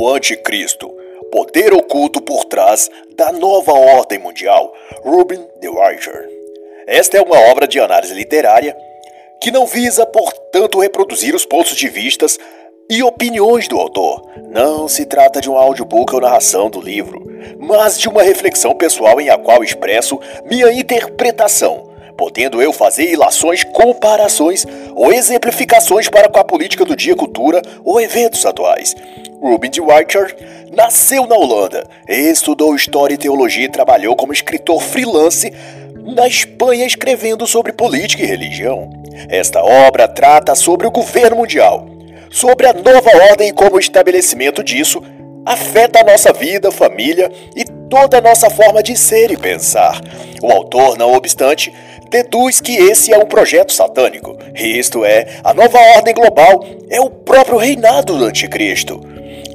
O Anticristo, poder oculto por trás da nova ordem mundial, Ruben de Weicher. Esta é uma obra de análise literária que não visa, portanto, reproduzir os pontos de vistas e opiniões do autor. Não se trata de um audiobook ou narração do livro, mas de uma reflexão pessoal em a qual expresso minha interpretação podendo eu fazer ilações, comparações ou exemplificações para com a política do dia, cultura ou eventos atuais. Ruben de Weicher nasceu na Holanda, estudou História e Teologia e trabalhou como escritor freelance na Espanha escrevendo sobre política e religião. Esta obra trata sobre o governo mundial, sobre a nova ordem e como o estabelecimento disso afeta a nossa vida, família e toda a nossa forma de ser e pensar. O autor, não obstante, deduz que esse é um projeto satânico. Isto é, a nova ordem global é o próprio reinado do anticristo.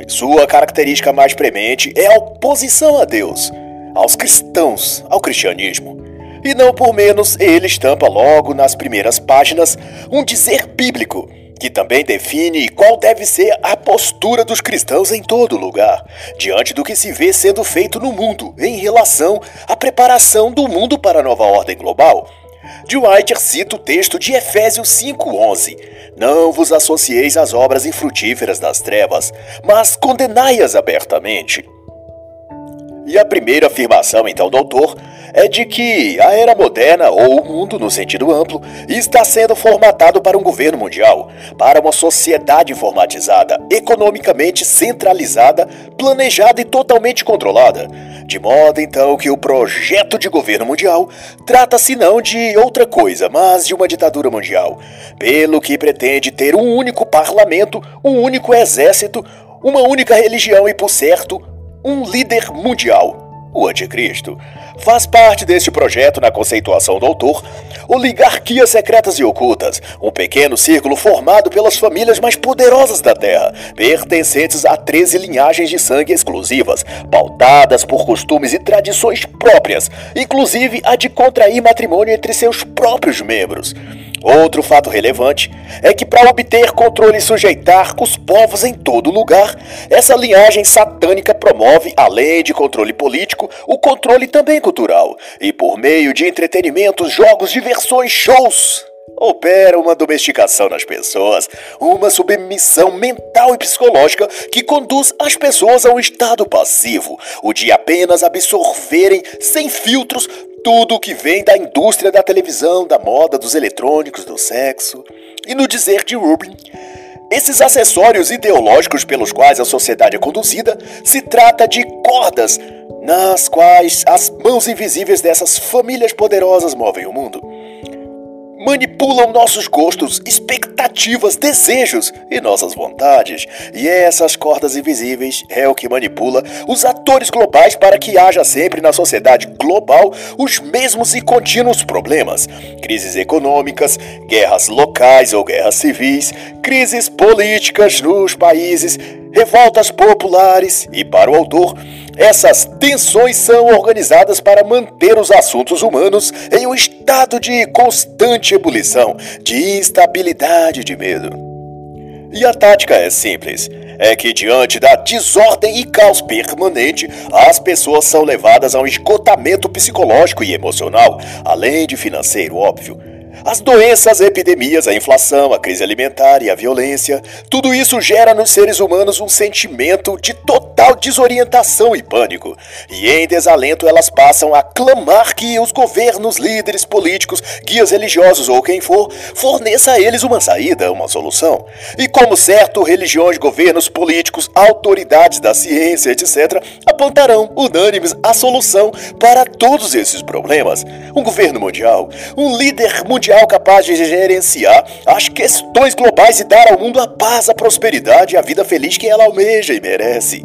Sua característica mais premente é a oposição a Deus, aos cristãos, ao cristianismo. E não por menos, ele estampa logo nas primeiras páginas um dizer bíblico que também define qual deve ser a postura dos cristãos em todo lugar, diante do que se vê sendo feito no mundo em relação à preparação do mundo para a nova ordem global. De White cita o texto de Efésios 5:11: Não vos associeis às obras infrutíferas das trevas, mas condenai-as abertamente. E a primeira afirmação, então, do autor é de que a era moderna, ou o mundo no sentido amplo, está sendo formatado para um governo mundial, para uma sociedade informatizada, economicamente centralizada, planejada e totalmente controlada. De modo então que o projeto de governo mundial trata-se não de outra coisa, mas de uma ditadura mundial, pelo que pretende ter um único parlamento, um único exército, uma única religião e, por certo, um líder mundial o Anticristo, faz parte deste projeto na conceituação do autor oligarquias secretas e ocultas, um pequeno círculo formado pelas famílias mais poderosas da Terra, pertencentes a 13 linhagens de sangue exclusivas, pautadas por costumes e tradições próprias, inclusive a de contrair matrimônio entre seus próprios membros. Outro fato relevante é que, para obter controle e sujeitar os povos em todo lugar, essa linhagem satânica promove, além de controle político, o controle também cultural. E por meio de entretenimentos, jogos, diversões, shows, opera uma domesticação nas pessoas, uma submissão mental e psicológica que conduz as pessoas a um estado passivo, o de apenas absorverem sem filtros tudo que vem da indústria da televisão, da moda, dos eletrônicos, do sexo. E no dizer de Rubin, esses acessórios ideológicos pelos quais a sociedade é conduzida se trata de cordas nas quais as mãos invisíveis dessas famílias poderosas movem o mundo manipulam nossos gostos, expectativas, desejos e nossas vontades. E essas cordas invisíveis é o que manipula os atores globais para que haja sempre na sociedade global os mesmos e contínuos problemas: crises econômicas, guerras locais ou guerras civis, crises políticas nos países, revoltas populares e, para o autor, essas tensões são organizadas para manter os assuntos humanos em um estado de constante ebulição, de instabilidade e de medo. E a tática é simples. É que, diante da desordem e caos permanente, as pessoas são levadas a um esgotamento psicológico e emocional, além de financeiro, óbvio. As doenças, epidemias, a inflação, a crise alimentar e a violência, tudo isso gera nos seres humanos um sentimento de total desorientação e pânico. E em desalento elas passam a clamar que os governos, líderes políticos, guias religiosos ou quem for, forneça a eles uma saída, uma solução. E como certo, religiões, governos, políticos, autoridades da ciência, etc., apontarão unânimes a solução para todos esses problemas. Um governo mundial, um líder mundial capaz de gerenciar as questões globais e dar ao mundo a paz, a prosperidade e a vida feliz que ela almeja e merece.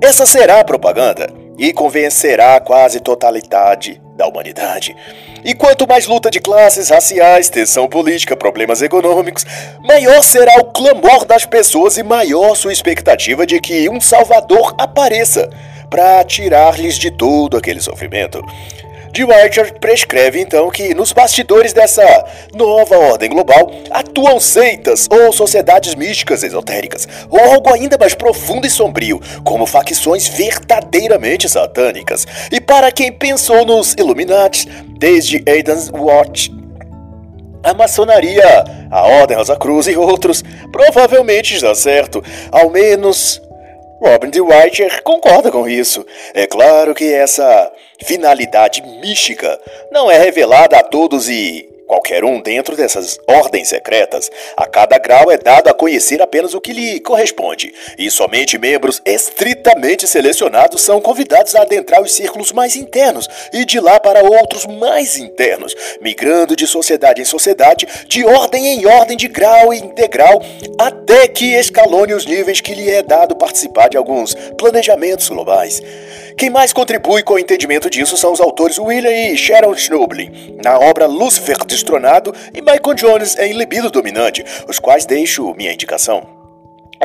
Essa será a propaganda e convencerá a quase totalidade da humanidade. E quanto mais luta de classes, raciais, tensão política, problemas econômicos, maior será o clamor das pessoas e maior sua expectativa de que um Salvador apareça para tirar-lhes de todo aquele sofrimento. Dwight prescreve então que nos bastidores dessa nova ordem global atuam seitas ou sociedades místicas esotéricas, ou algo ainda mais profundo e sombrio, como facções verdadeiramente satânicas. E para quem pensou nos Illuminati, desde Aidan's Watch a maçonaria, a Ordem Rosa Cruz e outros provavelmente está certo. Ao menos Robin D. White concorda com isso. É claro que essa finalidade mística não é revelada a todos e Qualquer um dentro dessas ordens secretas, a cada grau é dado a conhecer apenas o que lhe corresponde, e somente membros estritamente selecionados são convidados a adentrar os círculos mais internos e de lá para outros mais internos, migrando de sociedade em sociedade, de ordem em ordem, de grau em degrau, até que escalone os níveis que lhe é dado participar de alguns planejamentos globais. Quem mais contribui com o entendimento disso são os autores William e Sharon Schnoblin, na obra Lucifer Destronado, e Michael Jones em Libido Dominante, os quais deixo minha indicação.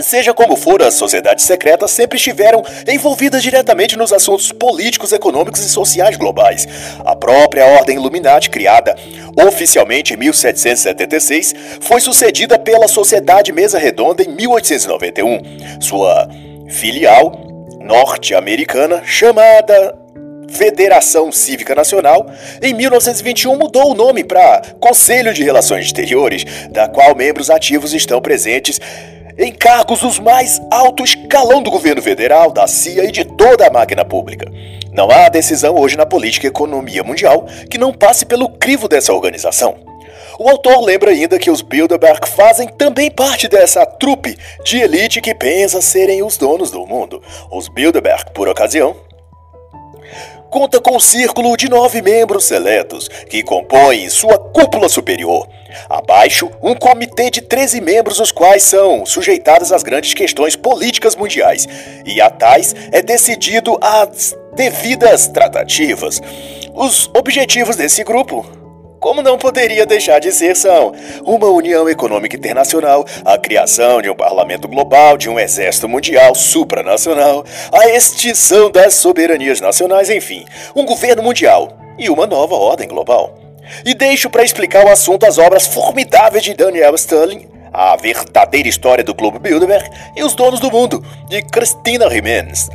Seja como for, as sociedades secretas sempre estiveram envolvidas diretamente nos assuntos políticos, econômicos e sociais globais. A própria Ordem Illuminati, criada oficialmente em 1776, foi sucedida pela Sociedade Mesa Redonda em 1891. Sua filial norte-americana chamada Federação Cívica Nacional, em 1921 mudou o nome para Conselho de Relações Exteriores, da qual membros ativos estão presentes em cargos dos mais alto escalão do governo federal, da CIA e de toda a máquina pública. Não há decisão hoje na política e economia mundial que não passe pelo crivo dessa organização. O autor lembra ainda que os Bilderberg fazem também parte dessa trupe de elite que pensa serem os donos do mundo. Os Bilderberg, por ocasião, conta com um círculo de nove membros seletos que compõem sua cúpula superior. Abaixo, um comitê de 13 membros, os quais são sujeitados às grandes questões políticas mundiais, e a tais é decidido as devidas tratativas. Os objetivos desse grupo como não poderia deixar de ser, são uma união econômica internacional, a criação de um parlamento global, de um exército mundial supranacional, a extinção das soberanias nacionais, enfim, um governo mundial e uma nova ordem global. E deixo para explicar o assunto as obras formidáveis de Daniel Sterling, A Verdadeira História do Clube Bilderberg e Os Donos do Mundo, de Christina Jimenez.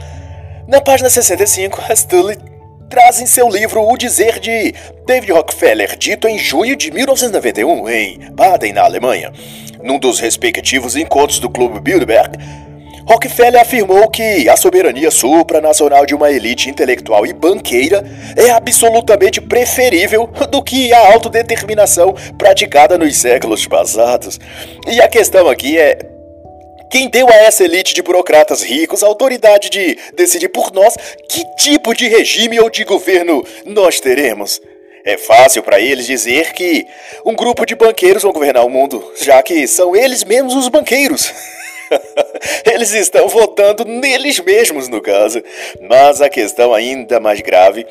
Na página 65, Sterling traz em seu livro O Dizer de David Rockefeller, dito em junho de 1991 em Baden, na Alemanha. Num dos respectivos encontros do Clube Bilderberg, Rockefeller afirmou que a soberania supranacional de uma elite intelectual e banqueira é absolutamente preferível do que a autodeterminação praticada nos séculos passados. E a questão aqui é quem deu a essa elite de burocratas ricos a autoridade de decidir por nós que tipo de regime ou de governo nós teremos? É fácil para eles dizer que um grupo de banqueiros vão governar o mundo, já que são eles mesmos os banqueiros. Eles estão votando neles mesmos, no caso. Mas a questão ainda mais grave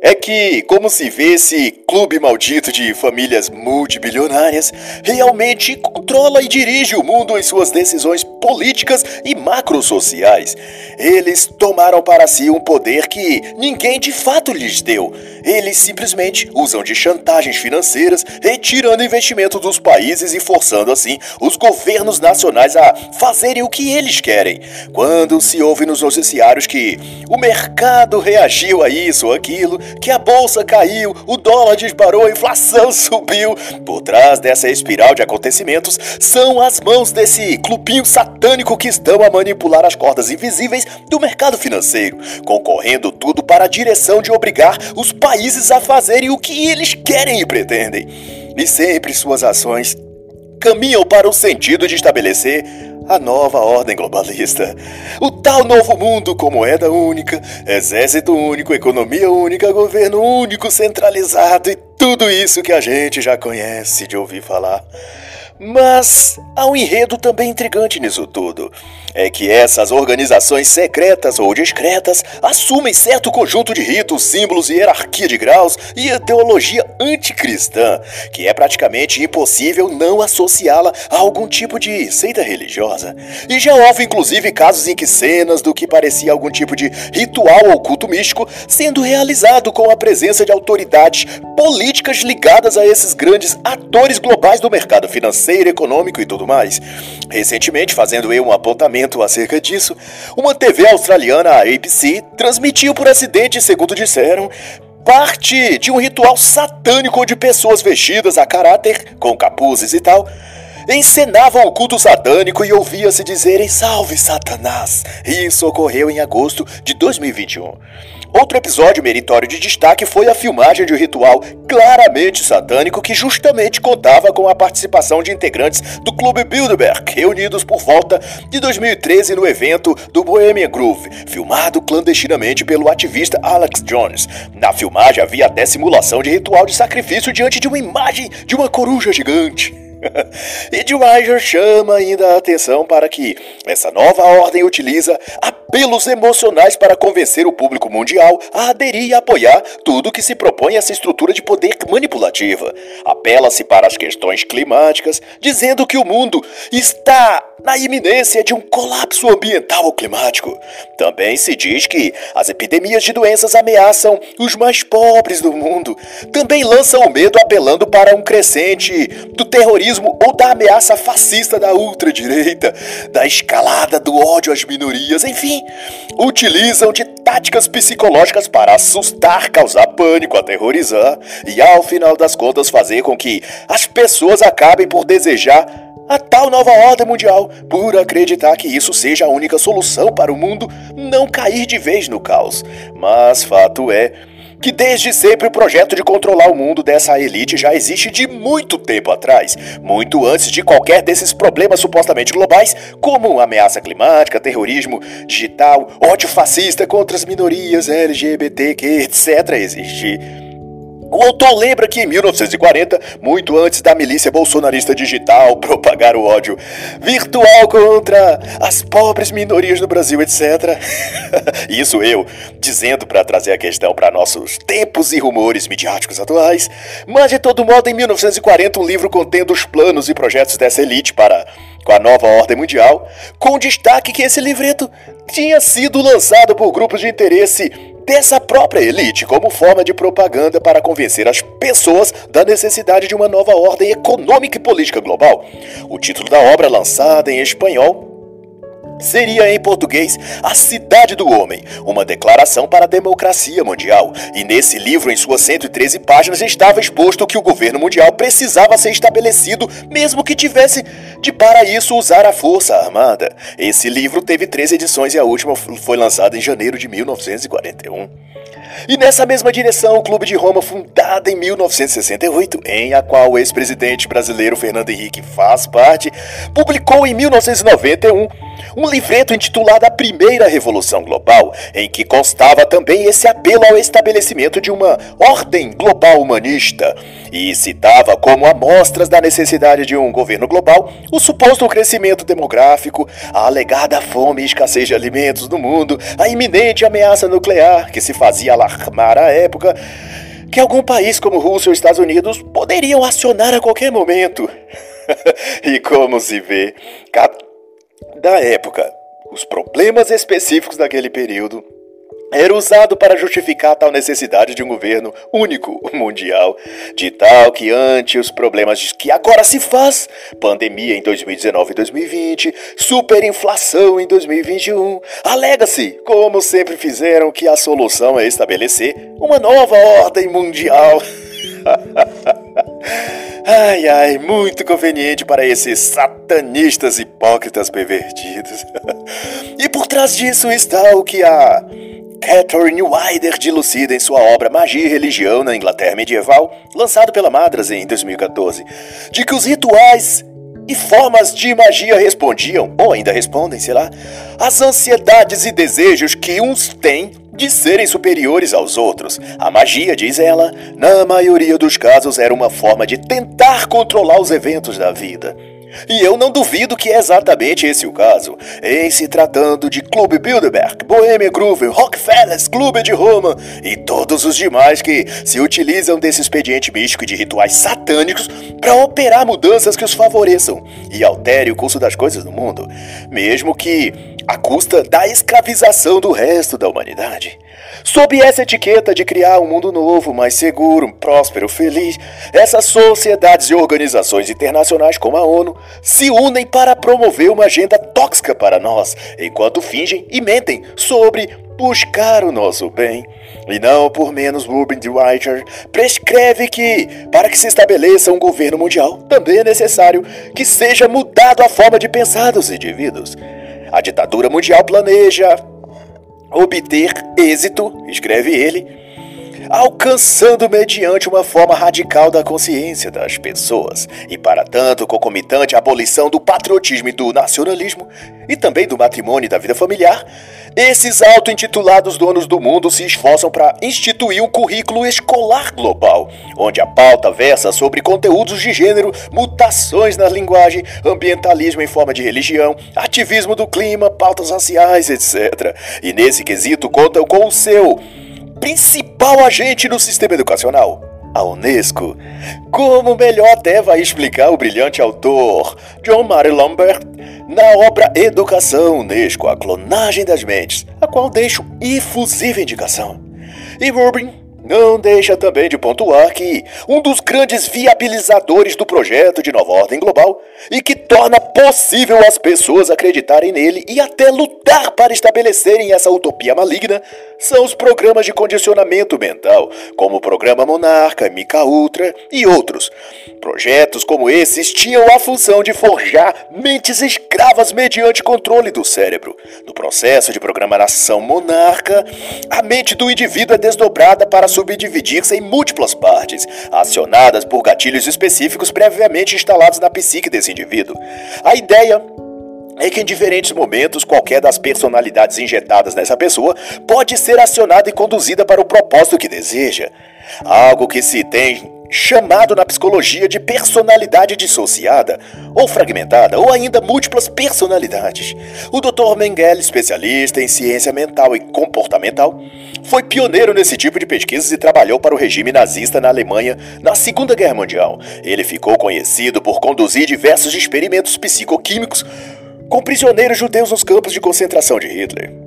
é que, como se vê esse clube maldito de famílias multibilionárias, realmente controla e dirige o mundo em suas decisões políticas e macrosociais. Eles tomaram para si um poder que ninguém de fato lhes deu. Eles simplesmente usam de chantagens financeiras, retirando investimento dos países e forçando assim os governos nacionais a fazerem o que eles querem. Quando se ouve nos noticiários que o mercado reagiu a isso ou aquilo, que a bolsa caiu, o dólar disparou, a inflação subiu. Por trás dessa espiral de acontecimentos são as mãos desse clubinho satânico que estão a manipular as cordas invisíveis do mercado financeiro, concorrendo tudo para a direção de obrigar os países a fazerem o que eles querem e pretendem. E sempre suas ações caminham para o sentido de estabelecer a nova ordem globalista. O tal novo mundo com moeda única, exército único, economia única, governo único, centralizado e tudo isso que a gente já conhece de ouvir falar. Mas há um enredo também intrigante nisso tudo. É que essas organizações secretas ou discretas assumem certo conjunto de ritos, símbolos e hierarquia de graus e ideologia anticristã, que é praticamente impossível não associá-la a algum tipo de seita religiosa. E já houve inclusive casos em que cenas do que parecia algum tipo de ritual ou culto místico sendo realizado com a presença de autoridades políticas ligadas a esses grandes atores globais do mercado financeiro, econômico e tudo mais. Recentemente, fazendo eu um apontamento acerca disso, uma TV australiana, a ABC, transmitiu por acidente, segundo disseram, parte de um ritual satânico onde pessoas vestidas a caráter, com capuzes e tal, encenavam o culto satânico e ouvia-se dizerem salve Satanás. Isso ocorreu em agosto de 2021. Outro episódio meritório de destaque foi a filmagem de um ritual claramente satânico que justamente contava com a participação de integrantes do Clube Bilderberg, reunidos por volta de 2013 no evento do Bohemian Groove, filmado clandestinamente pelo ativista Alex Jones. Na filmagem havia até simulação de ritual de sacrifício diante de uma imagem de uma coruja gigante. e Dwyer chama ainda a atenção para que essa nova ordem utiliza apelos emocionais para convencer o público mundial a aderir e apoiar tudo que se propõe a essa estrutura de poder manipulativa. Apela-se para as questões climáticas, dizendo que o mundo está na iminência de um colapso ambiental ou climático. Também se diz que as epidemias de doenças ameaçam os mais pobres do mundo. Também lançam o medo apelando para um crescente do terrorismo ou da ameaça fascista da ultradireita, da escalada do ódio às minorias, enfim, utilizam de táticas psicológicas para assustar, causar pânico, aterrorizar e ao final das contas fazer com que as pessoas acabem por desejar a tal nova ordem mundial por acreditar que isso seja a única solução para o mundo não cair de vez no caos. Mas fato é que desde sempre o projeto de controlar o mundo dessa elite já existe de muito tempo atrás, muito antes de qualquer desses problemas supostamente globais, como ameaça climática, terrorismo digital, ódio fascista contra as minorias LGBTQ, etc. existir. O autor lembra que em 1940, muito antes da milícia bolsonarista digital propagar o ódio virtual contra as pobres minorias do Brasil, etc. Isso eu dizendo para trazer a questão para nossos tempos e rumores midiáticos atuais. Mas de todo modo, em 1940, um livro contendo os planos e projetos dessa elite para com a nova ordem mundial, com destaque que esse livreto tinha sido lançado por grupos de interesse dessa própria elite como forma de propaganda para convencer as pessoas da necessidade de uma nova ordem econômica e política global. O título da obra, lançada em espanhol, seria em português A Cidade do Homem, uma declaração para a democracia mundial. E nesse livro, em suas 113 páginas, estava exposto que o governo mundial precisava ser estabelecido, mesmo que tivesse de para isso usar a força armada. Esse livro teve três edições e a última foi lançada em janeiro de 1941. E nessa mesma direção, o Clube de Roma, fundado em 1968, em a qual o ex-presidente brasileiro Fernando Henrique faz parte, publicou em 1991 um livreto intitulado A Primeira Revolução Global, em que constava também esse apelo ao estabelecimento de uma ordem global humanista e citava como amostras da necessidade de um governo global o suposto crescimento demográfico, a alegada fome e escassez de alimentos no mundo, a iminente ameaça nuclear que se fazia alarmar à época, que algum país como Rússia ou Estados Unidos poderiam acionar a qualquer momento. e como se vê, da época, os problemas específicos daquele período era usado para justificar tal necessidade de um governo único mundial, de tal que ante os problemas que agora se faz, pandemia em 2019 e 2020, superinflação em 2021, alega-se, como sempre fizeram, que a solução é estabelecer uma nova ordem mundial. Ai, ai, muito conveniente para esses satanistas hipócritas pervertidos. e por trás disso está o que a Catherine Wider dilucida em sua obra Magia e Religião na Inglaterra Medieval, lançado pela Madras em 2014, de que os rituais e formas de magia respondiam, ou ainda respondem, sei lá, às ansiedades e desejos que uns têm de serem superiores aos outros. A magia, diz ela, na maioria dos casos era uma forma de tentar controlar os eventos da vida. E eu não duvido que é exatamente esse o caso. Em se tratando de Clube Bilderberg, Bohemian Groove, Rockefellers, Clube de Roma e todos os demais que se utilizam desse expediente místico e de rituais satânicos para operar mudanças que os favoreçam e alterem o curso das coisas no mundo, mesmo que à custa da escravização do resto da humanidade. Sob essa etiqueta de criar um mundo novo, mais seguro, próspero, feliz, essas sociedades e organizações internacionais como a ONU se unem para promover uma agenda tóxica para nós, enquanto fingem e mentem sobre buscar o nosso bem. E não por menos, Ruben de Writer prescreve que, para que se estabeleça um governo mundial, também é necessário que seja mudado a forma de pensar dos indivíduos. A ditadura mundial planeja obter êxito, escreve ele, alcançando mediante uma forma radical da consciência das pessoas, e para tanto concomitante abolição do patriotismo e do nacionalismo, e também do matrimônio e da vida familiar, esses auto-intitulados donos do mundo se esforçam para instituir um currículo escolar global, onde a pauta versa sobre conteúdos de gênero, mutações na linguagem, ambientalismo em forma de religião, ativismo do clima, pautas raciais, etc. E nesse quesito contam com o seu principal agente no sistema educacional, a Unesco. Como melhor até vai explicar o brilhante autor John Murray Lambert na obra Educação Unesco, a clonagem das mentes, a qual deixo efusiva indicação. E Rubin não deixa também de pontuar que um dos grandes viabilizadores do projeto de nova ordem global e que torna possível as pessoas acreditarem nele e até lutar para estabelecerem essa utopia maligna são os programas de condicionamento mental, como o programa Monarca, Mica Ultra e outros. Projetos como esses tinham a função de forjar mentes escravas mediante controle do cérebro. No processo de programação Monarca, a mente do indivíduo é desdobrada para subdividir-se em múltiplas partes, acionadas por gatilhos específicos previamente instalados na psique desse indivíduo. A ideia é que em diferentes momentos qualquer das personalidades injetadas nessa pessoa pode ser acionada e conduzida para o propósito que deseja. Algo que se tem chamado na psicologia de personalidade dissociada, ou fragmentada, ou ainda múltiplas personalidades. O Dr. Mengele, especialista em ciência mental e comportamental, foi pioneiro nesse tipo de pesquisas e trabalhou para o regime nazista na Alemanha na Segunda Guerra Mundial. Ele ficou conhecido por conduzir diversos experimentos psicoquímicos com prisioneiros judeus nos campos de concentração de Hitler.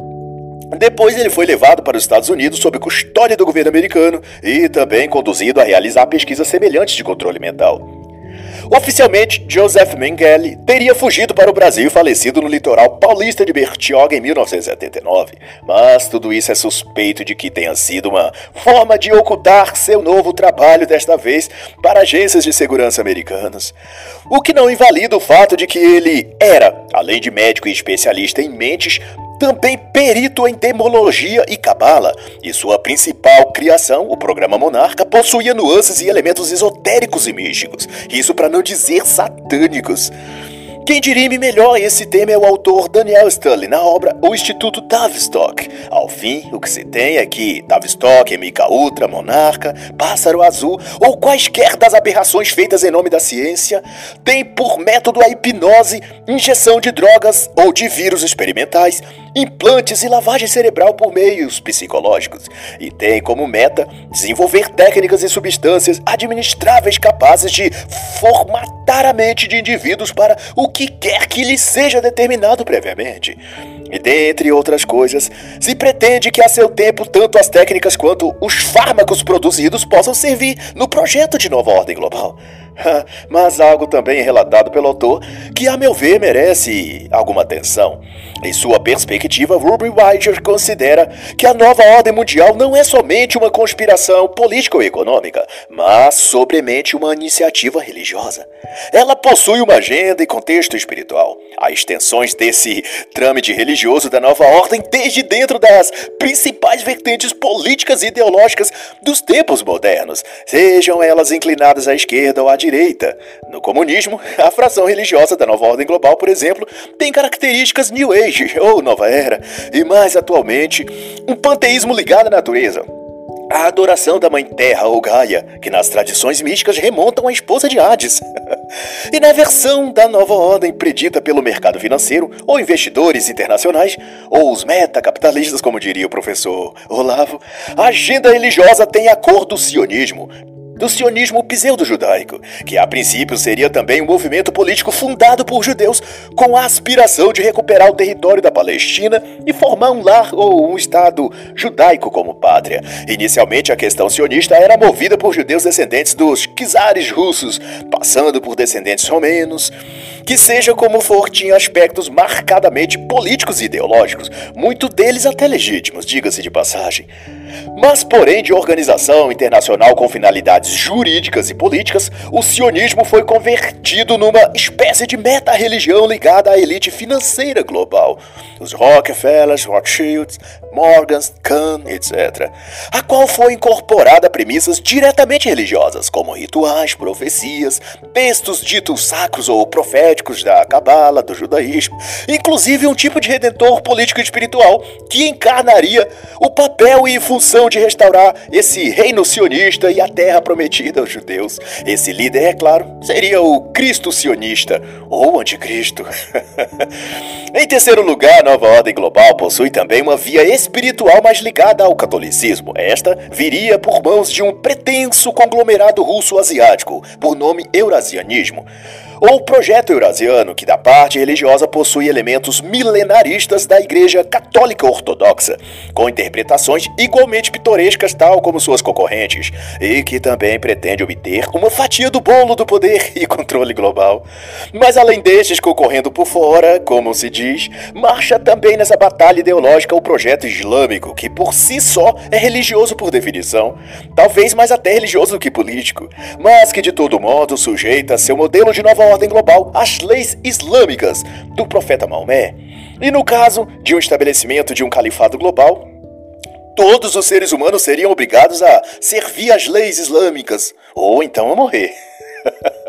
Depois ele foi levado para os Estados Unidos sob custódia do governo americano e também conduzido a realizar pesquisas semelhantes de controle mental. Oficialmente, Joseph Mengele teria fugido para o Brasil e falecido no litoral paulista de Bertioga em 1979. Mas tudo isso é suspeito de que tenha sido uma forma de ocultar seu novo trabalho, desta vez para agências de segurança americanas. O que não invalida o fato de que ele era, além de médico e especialista em mentes, também perito em demologia e cabala, e sua principal criação, o programa Monarca, possuía nuances e elementos esotéricos e místicos, isso para não dizer satânicos. Quem dirime melhor esse tema é o autor Daniel Stanley na obra O Instituto Tavistock. Ao fim, o que se tem é que Tavistock, Mica Ultra, Monarca, Pássaro Azul ou quaisquer das aberrações feitas em nome da ciência têm por método a hipnose, injeção de drogas ou de vírus experimentais, implantes e lavagem cerebral por meios psicológicos, e tem como meta desenvolver técnicas e substâncias administráveis capazes de formatar a mente de indivíduos para o que quer que lhe seja determinado previamente. E dentre outras coisas, se pretende que a seu tempo tanto as técnicas quanto os fármacos produzidos possam servir no projeto de nova ordem global. Mas algo também relatado pelo autor que, a meu ver, merece alguma atenção. Em sua perspectiva, Ruby Weiger considera que a nova ordem mundial não é somente uma conspiração política ou econômica, mas sobremente uma iniciativa religiosa. Ela possui uma agenda e contexto espiritual. Há extensões desse trâmite religioso da nova ordem desde dentro das principais vertentes políticas e ideológicas dos tempos modernos, sejam elas inclinadas à esquerda ou à direita. No comunismo, a fração religiosa da nova ordem global, por exemplo, tem características New Age ou Nova Era, e mais atualmente, um panteísmo ligado à natureza a adoração da Mãe Terra ou Gaia, que nas tradições místicas remontam à esposa de Hades. e na versão da nova ordem predita pelo mercado financeiro, ou investidores internacionais, ou os metacapitalistas, como diria o professor Olavo, a agenda religiosa tem a cor do sionismo, do sionismo pseudo-judaico, que a princípio seria também um movimento político fundado por judeus com a aspiração de recuperar o território da Palestina e formar um lar ou um Estado judaico como pátria. Inicialmente, a questão sionista era movida por judeus descendentes dos czares russos, passando por descendentes romenos, que seja como for, tinha aspectos marcadamente políticos e ideológicos, muito deles até legítimos, diga-se de passagem mas porém de organização internacional com finalidades jurídicas e políticas, o sionismo foi convertido numa espécie de meta-religião ligada à elite financeira global, os Rockefellers, Rothschilds, Morgans, Kahn, etc., a qual foi incorporada premissas diretamente religiosas, como rituais, profecias, textos ditos sacros ou proféticos da Cabala, do judaísmo, inclusive um tipo de redentor político e espiritual que encarnaria o papel e função função de restaurar esse reino sionista e a terra prometida aos judeus. Esse líder, é claro, seria o Cristo sionista, ou anticristo. em terceiro lugar, a nova ordem global possui também uma via espiritual mais ligada ao catolicismo. Esta viria por mãos de um pretenso conglomerado russo-asiático, por nome Eurasianismo ou projeto eurasiano, que da parte religiosa possui elementos milenaristas da Igreja Católica Ortodoxa, com interpretações igualmente pitorescas, tal como suas concorrentes, e que também pretende obter uma fatia do bolo do poder e controle global. Mas além destes concorrendo por fora, como se diz, marcha também nessa batalha ideológica o projeto islâmico, que por si só é religioso por definição, talvez mais até religioso do que político, mas que de todo modo sujeita seu modelo de nova ordem global às leis islâmicas do profeta Maomé. E no caso de um estabelecimento de um califado global, todos os seres humanos seriam obrigados a servir às leis islâmicas, ou então a morrer.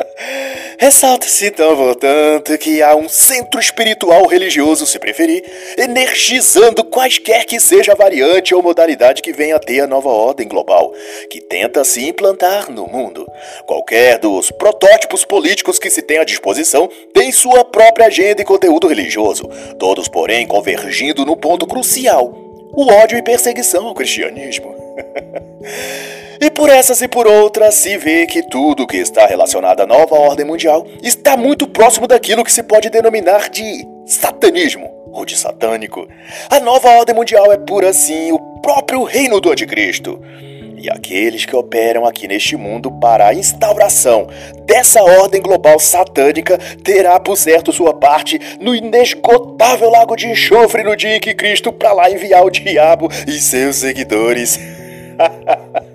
Ressalta-se então, portanto, que há um centro espiritual religioso, se preferir, energizando quaisquer que seja a variante ou modalidade que venha a ter a nova ordem global, que tenta se implantar no mundo. Qualquer dos protótipos políticos que se tem à disposição tem sua própria agenda e conteúdo religioso, todos, porém, convergindo no ponto crucial: o ódio e perseguição ao cristianismo. E por essas e por outras, se vê que tudo que está relacionado à nova ordem mundial está muito próximo daquilo que se pode denominar de satanismo ou de satânico. A nova ordem mundial é, por assim, o próprio reino do anticristo. E aqueles que operam aqui neste mundo para a instauração dessa ordem global satânica terá por certo sua parte no inesgotável lago de enxofre no dia em que Cristo para lá enviar o diabo e seus seguidores.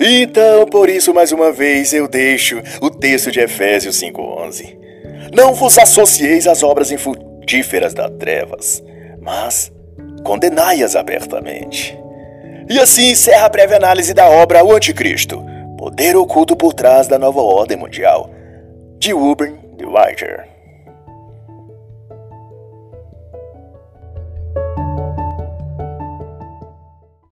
Então, por isso, mais uma vez, eu deixo o texto de Efésios 5,11. Não vos associeis às obras infrutíferas das trevas, mas condenai-as abertamente. E assim encerra a breve análise da obra O Anticristo, Poder Oculto por Trás da Nova Ordem Mundial, de de Writer.